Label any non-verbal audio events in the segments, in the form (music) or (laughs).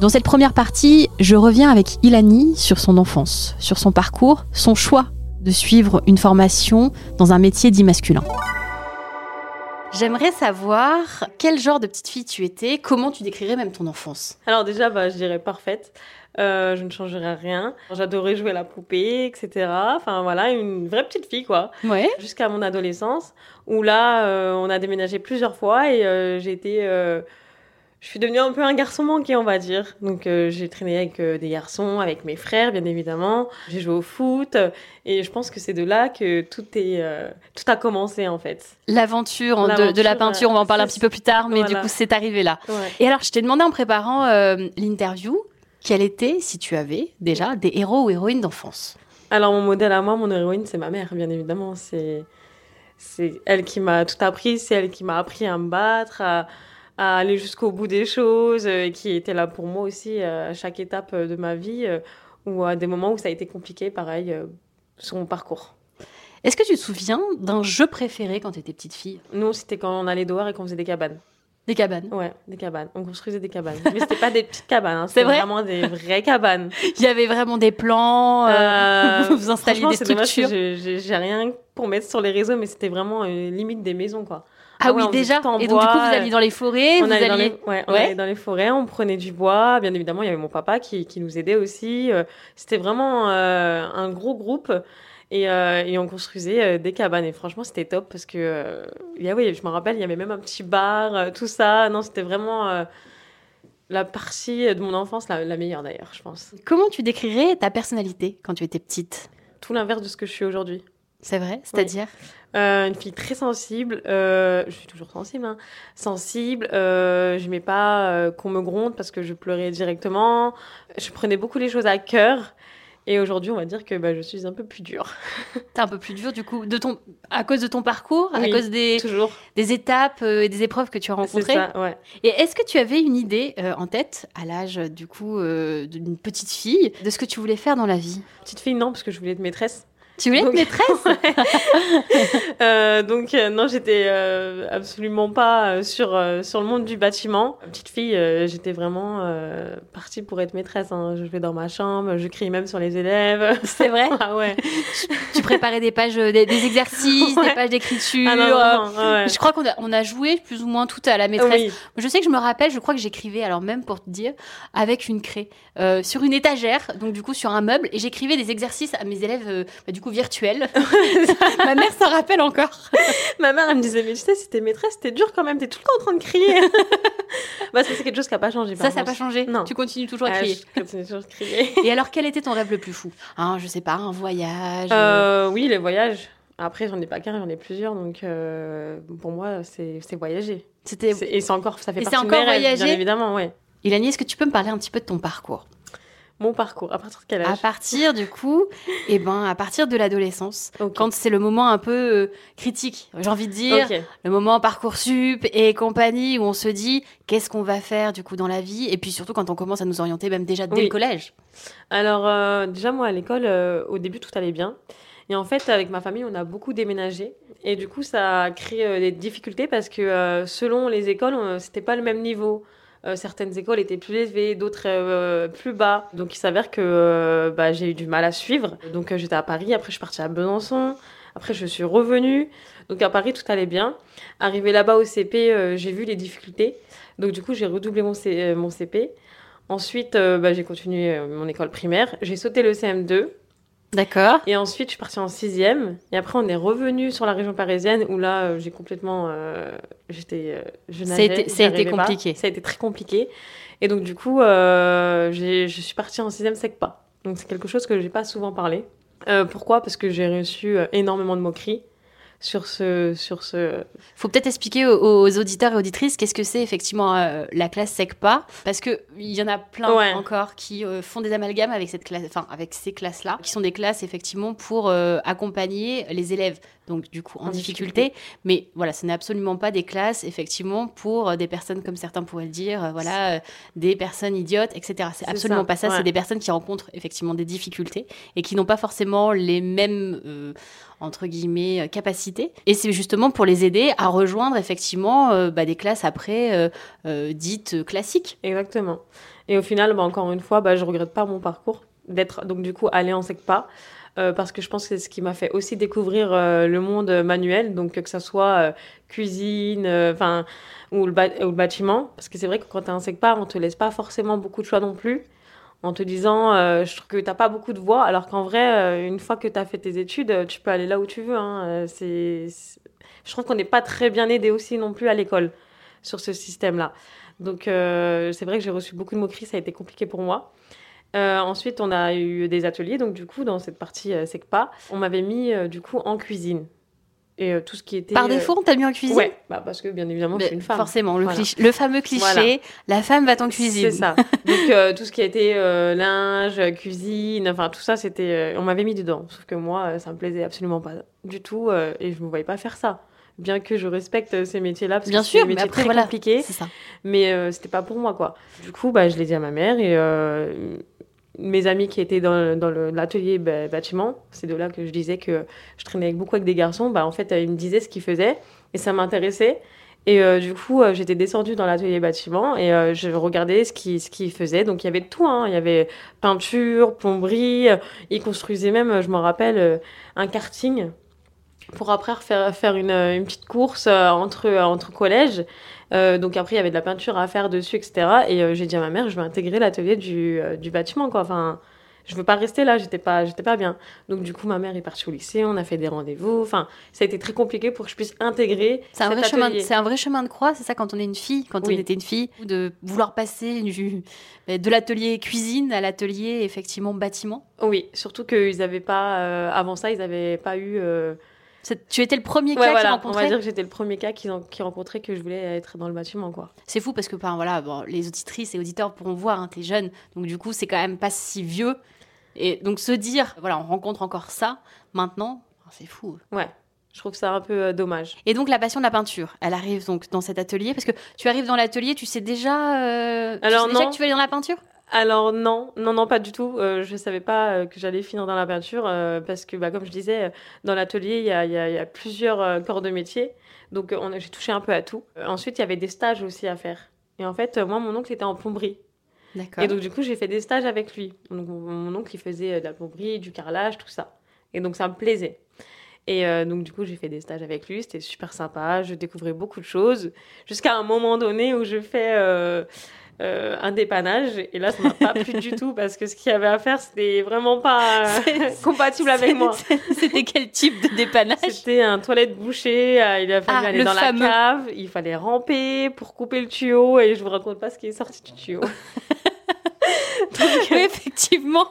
Dans cette première partie, je reviens avec Ilani sur son enfance, sur son parcours, son choix de suivre une formation dans un métier dit masculin. J'aimerais savoir quel genre de petite fille tu étais, comment tu décrirais même ton enfance? Alors déjà, bah, je dirais parfaite. Euh, je ne changerais rien. J'adorais jouer à la poupée, etc. Enfin voilà, une vraie petite fille quoi. Ouais. Jusqu'à mon adolescence, où là, euh, on a déménagé plusieurs fois et euh, j'ai été... euh, je suis devenue un peu un garçon manqué, on va dire. Donc euh, j'ai traîné avec euh, des garçons, avec mes frères, bien évidemment. J'ai joué au foot et je pense que c'est de là que tout est, euh, tout a commencé en fait. L'aventure de, L'aventure, de la peinture, on va en parler un petit peu plus tard, mais du coup c'est arrivé là. Ouais. Et alors je t'ai demandé en préparant l'interview, quels étaient, si tu avais déjà, des héros ou héroïnes d'enfance? Alors mon modèle à moi, mon héroïne, c'est ma mère, bien évidemment. C'est c'est elle qui m'a tout appris, c'est elle qui m'a appris à me battre, à, à aller jusqu'au bout des choses, euh, qui était là pour moi aussi euh, à chaque étape euh, de ma vie, ou à des moments où ça a été compliqué, pareil, sur mon parcours. Est-ce que tu te souviens d'un jeu préféré quand tu étais petite fille? Nous, c'était quand on allait dehors et qu'on faisait des cabanes. Des cabanes? Ouais, des cabanes. On construisait des cabanes. Mais c'était pas des petites cabanes, hein, c'était vrai? vraiment des vraies cabanes. (laughs) Il y avait vraiment des plans, euh, Euh, (laughs) vous installiez des structures. j'ai rien pour mettre sur les réseaux, mais c'était vraiment euh, limite des maisons, quoi. Ah Ah oui, déjà. en Et donc du coup, vous alliez dans les forêts, on vous allait, dans les, ouais, on Ouais. allait dans les forêts, on prenait du bois. Bien évidemment, il y avait mon papa qui, qui nous aidait aussi. Euh, C'était vraiment euh, un gros groupe. Et, euh, et on construisait euh, des cabanes. Et franchement, c'était top parce que, euh, il y a- oui, je me rappelle, il y avait même un petit bar, euh, tout ça. Non, c'était vraiment euh, la partie de mon enfance, la, la meilleure d'ailleurs, je pense. Comment tu décrirais ta personnalité quand tu étais petite? Tout l'inverse de ce que je suis aujourd'hui. C'est vrai C'est-à-dire Euh, une fille très sensible. euh, je suis toujours sensible. Hein, sensible. Euh, je n'aimais pas qu'on me gronde parce que je pleurais directement. Je prenais beaucoup les choses à cœur. Et aujourd'hui, on va dire que bah, je suis un peu plus dure. (laughs) T'es un peu plus dur du coup, de ton... à cause de ton parcours, à cause des, Toujours. des étapes et des épreuves que tu as C'est rencontrées. ça, ouais. Et est-ce que tu avais une idée euh, en tête, à l'âge du coup euh, d'une petite fille, de ce que tu voulais faire dans la vie? Petite fille, non, parce que je voulais être maîtresse. Tu voulais être maîtresse (laughs) Euh, donc euh, non, j'étais euh, absolument pas sur sur le monde du bâtiment. Petite fille, j'étais vraiment partie pour être maîtresse. hein. Je vais dans ma chambre, je crie même sur les élèves. (laughs) C'est vrai ah ouais. Tu préparais des pages, des, des exercices, des pages d'écriture. Ah non, vraiment, ouais. Je crois qu'on a, on a joué plus ou moins tout à la maîtresse. Oui. Je sais que je me rappelle, je crois que j'écrivais, alors même pour te dire, avec une craie, sur une étagère, donc du coup sur un meuble, et j'écrivais des exercices à mes élèves, bah, du coup virtuels. (laughs) (laughs) Ma mère s'en rappelle encore. (laughs) Ma mère, elle me disait, mais tu sais, si t'es maîtresse, t'es dur quand même, t'es tout le temps en train de crier. bah, c'est quelque chose qui n'a pas changé. Ça, ça n'a pas changé. Non. Tu continues toujours à Ah, crier. je continue toujours de crier. Et alors, quel était ton rêve le plus fou? Hein, Je sais pas, un voyage. euh, Euh, oui, les voyages. Après, j'en ai pas qu'un, j'en ai plusieurs, donc euh, pour moi, c'est voyager. C'était. Et c'est encore, ça fait Et partie de mes rêves, voyager? bien évidemment, ouais. Ilani, est-ce que tu peux me parler un petit peu de ton parcours? Mon parcours, à partir de quel À âge? partir du coup, (laughs) eh ben, à partir de l'adolescence, quand c'est le moment un peu euh, critique, j'ai envie de dire, le moment parcoursup et compagnie où on se dit qu'est-ce qu'on va faire du coup dans la vie, et puis surtout quand on commence à nous orienter même déjà dès Oui. le collège. Alors, euh, déjà, moi, à l'école, euh, au début, tout allait bien. Et en fait, avec ma famille, on a beaucoup déménagé. Et du coup, ça a créé des difficultés parce que selon les écoles, c'était pas le même niveau. Euh, certaines écoles étaient plus élevées, d'autres euh, plus bas. Donc, il s'avère que euh, bah, j'ai eu du mal à suivre. Donc, j'étais à Paris, après, je suis partie à Besançon. Après, je suis revenue. Donc, à Paris, tout allait bien. Arrivé là-bas au CP, j'ai vu les difficultés. Donc, du coup, j'ai redoublé mon, CP. Ensuite, bah, j'ai continué mon école primaire. J'ai sauté le CM2. D'accord. Et ensuite, je suis partie en sixième. Et après, on est revenu sur la région parisienne où là, euh, j'ai complètement. euh, j'étais. euh, je Ça a été- ça a été pas. compliqué. Ça a été très compliqué. Et donc, du coup, euh, j'ai- je suis partie en sixième SECPA. Donc, c'est quelque chose que j'ai pas souvent parlé. Euh, pourquoi? Parce que j'ai reçu euh, énormément de moqueries. Sur ce, sur ce. Faut peut-être expliquer aux, aux auditeurs et auditrices qu'est-ce que c'est effectivement euh, la classe SECPA, parce que il y en a plein Ouais. encore qui euh, font des amalgames avec cette classe, enfin avec ces classes-là, qui sont des classes effectivement pour euh, accompagner les élèves, donc du coup en, En difficulté. Mais voilà, ce n'est absolument pas des classes effectivement pour euh, des personnes comme certains pourraient le dire, euh, voilà, euh, des personnes idiotes, etc. C'est absolument ça, pas ça. ouais. C'est des personnes qui rencontrent effectivement des difficultés et qui n'ont pas forcément les mêmes euh, entre guillemets, capacités. Et c'est justement pour les aider à rejoindre effectivement euh, bah, des classes après dites classiques. Exactement. Et au final, bah, encore une fois, bah, je regrette pas mon parcours d'être donc du coup allée en SECPA. euh, parce que je pense que c'est ce qui m'a fait aussi découvrir euh, le monde manuel, donc que ça soit euh, cuisine, euh, enfin ou, ou le bâtiment. Parce que c'est vrai que quand tu es en SECPA, on te laisse pas forcément beaucoup de choix non plus, en te disant je trouve que t'as pas beaucoup de voix, alors qu'en vrai, une fois que tu as fait tes études, tu peux aller là où tu veux. hein. C'est, Je trouve qu'on n'est pas très bien aidé aussi non plus à l'école sur ce système-là. Donc c'est vrai que j'ai reçu beaucoup de moqueries, ça a été compliqué pour moi. Euh, ensuite, on a eu des ateliers, donc du coup, dans cette partie euh, SECPA, on m'avait mis euh, du coup en cuisine. Et euh, tout ce qui était... Par défaut, on t'a mis en cuisine? Ouais, bah, parce que bien évidemment, je Mais suis une femme. Forcément, le, Voilà. cliché- le fameux cliché, Voilà. la femme va en cuisine. C'est ça. Donc tout ce qui euh, linge, cuisine, enfin tout ça, c'était, on m'avait mis dedans. Sauf que moi, ça me plaisait absolument pas du tout, et je me voyais pas faire ça. Bien que je respecte ces métiers-là, parce Bien que c'est sûr, des mais métiers après, très voilà. compliqués, ça. mais euh, c'était pas pour moi quoi. Du coup, bah, je l'ai dit à ma mère et euh, mes amis qui étaient dans, dans l'atelier bah, bâtiment, c'est de là que je disais que je traînais beaucoup avec des garçons, bah, en fait, ils me disaient ce qu'ils faisaient et ça m'intéressait. Et euh, du coup, euh, j'étais descendue dans l'atelier bâtiment et euh, je regardais ce qu'ils ce qu'ils faisaient. Donc, il y avait tout. hein. Il y avait peinture, plomberie. euh, Ils construisaient même, euh, je me rappelle, un karting pour après faire, faire une, une petite course euh, entre, euh, entre collèges. Euh, donc après, il y avait de la peinture à faire dessus, etc. Et euh, j'ai dit à ma mère, je vais intégrer l'atelier du, euh, du bâtiment, quoi. Enfin, je veux pas rester là, j'étais pas, j'étais pas bien. Donc du coup, ma mère est partie au lycée, on a fait des rendez-vous. Enfin, ça a été très compliqué pour que je puisse intégrer C'est un, vrai chemin, c'est un vrai chemin de croix, c'est ça quand on est une fille, quand Oui. on était une fille, de vouloir passer du- de l'atelier cuisine à l'atelier effectivement bâtiment. Oui, surtout qu'ils avaient pas, avant ça, ils avaient pas eu. Tu étais le premier Ouais, cas voilà, qu'ils on va dire que j'étais le premier cas qu'ils ont- qu'ils rencontraient que je voulais être dans le bâtiment, quoi. C'est fou parce que ben, voilà, bon, les auditrices et auditeurs pourront voir, hein, t'es jeune, donc du coup c'est quand même pas si vieux. Et donc se dire, voilà, on rencontre encore ça maintenant, c'est fou. Ouais, je trouve ça un peu euh, dommage. Et donc la passion de la peinture, elle arrive donc dans cet atelier? Parce que tu arrives dans l'atelier, tu sais déjà, euh, tu Alors, sais déjà non. que tu vas aller dans la peinture? Alors non, non, non, pas du tout. Euh, je savais pas euh, que j'allais finir dans la peinture euh, parce que, bah, comme je disais, dans l'atelier, il y a, y a- y a plusieurs corps de métier. Donc j'ai touché un peu à tout. Ensuite, il y avait des stages aussi à faire. Et en fait, moi, mon oncle était en plomberie. D'accord. Et donc, du coup, j'ai fait des stages avec lui. Donc, mon, oncle, il faisait de la plomberie, du carrelage, tout ça. Et donc, ça me plaisait. Et euh, donc, du coup, j'ai fait des stages avec lui. C'était super sympa. Je découvrais beaucoup de choses. Jusqu'à un moment donné où je fais euh, euh, un dépannage. Et là, ça m'a pas plu du tout parce que ce qu'il y avait à faire, c'était vraiment pas euh, compatible avec moi. (laughs) C'était quel type de dépannage? C'était un toilette bouchée, euh, il a fallu Ah, aller le dans fameux. la cave, il fallait ramper pour couper le tuyau et je vous raconte pas ce qui est sorti du tuyau. (laughs) Oui, (laughs) effectivement.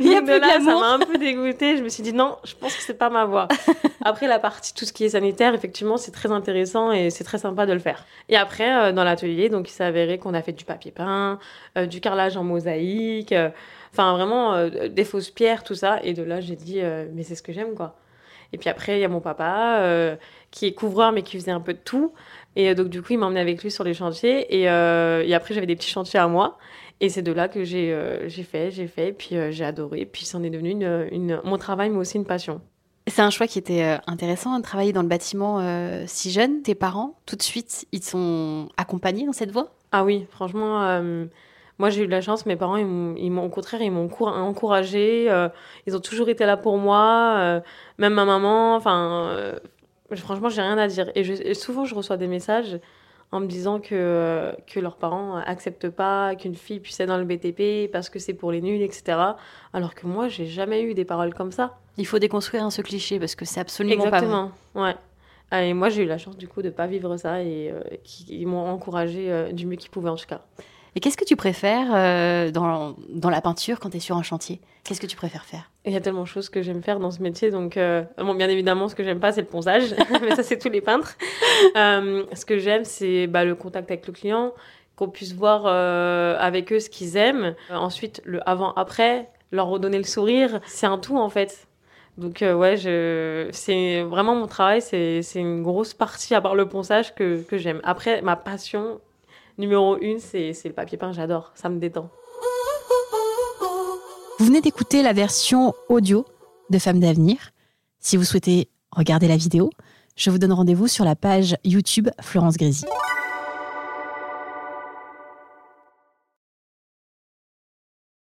Il y a Donc, plus de là, ça m'a un peu dégoûtée. Je me suis dit non, je pense que c'est pas ma voie. (laughs) Après la partie tout ce qui est sanitaire, effectivement, c'est très intéressant et c'est très sympa de le faire. Et après euh, dans l'atelier, donc il s'est avéré qu'on a fait du papier peint, euh, du carrelage en mosaïque, euh, enfin vraiment des fausses pierres, tout ça. Et de là, j'ai dit mais c'est ce que j'aime quoi. Et puis après, il y a mon papa qui est couvreur mais qui faisait un peu de tout. Et euh, donc du coup, il m'a emmené avec lui sur les chantiers. Et, euh, et après, j'avais des petits chantiers à moi. Et c'est de là que j'ai euh, fait, j'ai fait, puis j'ai adoré, puis c'en est devenu une, une- mon travail, mais aussi une passion. C'est un choix qui était intéressant de travailler dans le bâtiment euh, si jeune. Tes parents, tout de suite, ils sont accompagnés dans cette voie? Ah oui, franchement, euh, moi j'ai eu de la chance, mes parents, ils m'ont, au contraire, ils m'ont encour- encouragée, euh, ils ont toujours été là pour moi, même ma maman, enfin, franchement, j'ai rien à dire. Et, je- et souvent, je reçois des messages en me disant que, euh, que leurs parents acceptent pas qu'une fille puisse être dans le BTP parce que c'est pour les nuls, etc. Alors que moi, j'ai jamais eu des paroles comme ça. Il faut déconstruire hein, ce cliché parce que c'est absolument pas vrai. Exactement, ouais. Et moi, j'ai eu la chance du coup de pas vivre ça et euh, qui- ils m'ont encouragé euh, du mieux qu'ils pouvaient en tout cas. Et qu'est-ce que tu préfères euh, dans, dans la peinture quand tu es sur un chantier? Qu'est-ce que tu préfères faire? Il y a tellement de choses que j'aime faire dans ce métier. Donc, euh, bon, bien évidemment, ce que j'aime pas, c'est le ponçage. (laughs) Mais ça, c'est tous les peintres. Euh, ce que j'aime, c'est bah, le contact avec le client, qu'on puisse voir avec eux ce qu'ils aiment. Ensuite, le avant-après, leur redonner le sourire. C'est un tout, en fait. Donc, ouais, je... c'est vraiment mon travail. C'est c'est une grosse partie, à part le ponçage, que, que j'aime. Après, ma passion numéro une, c'est le papier peint. J'adore. Ça me détend. Vous venez d'écouter la version audio de Femmes d'avenir. Si vous souhaitez regarder la vidéo, je vous donne rendez-vous sur la page YouTube Florence Grésy.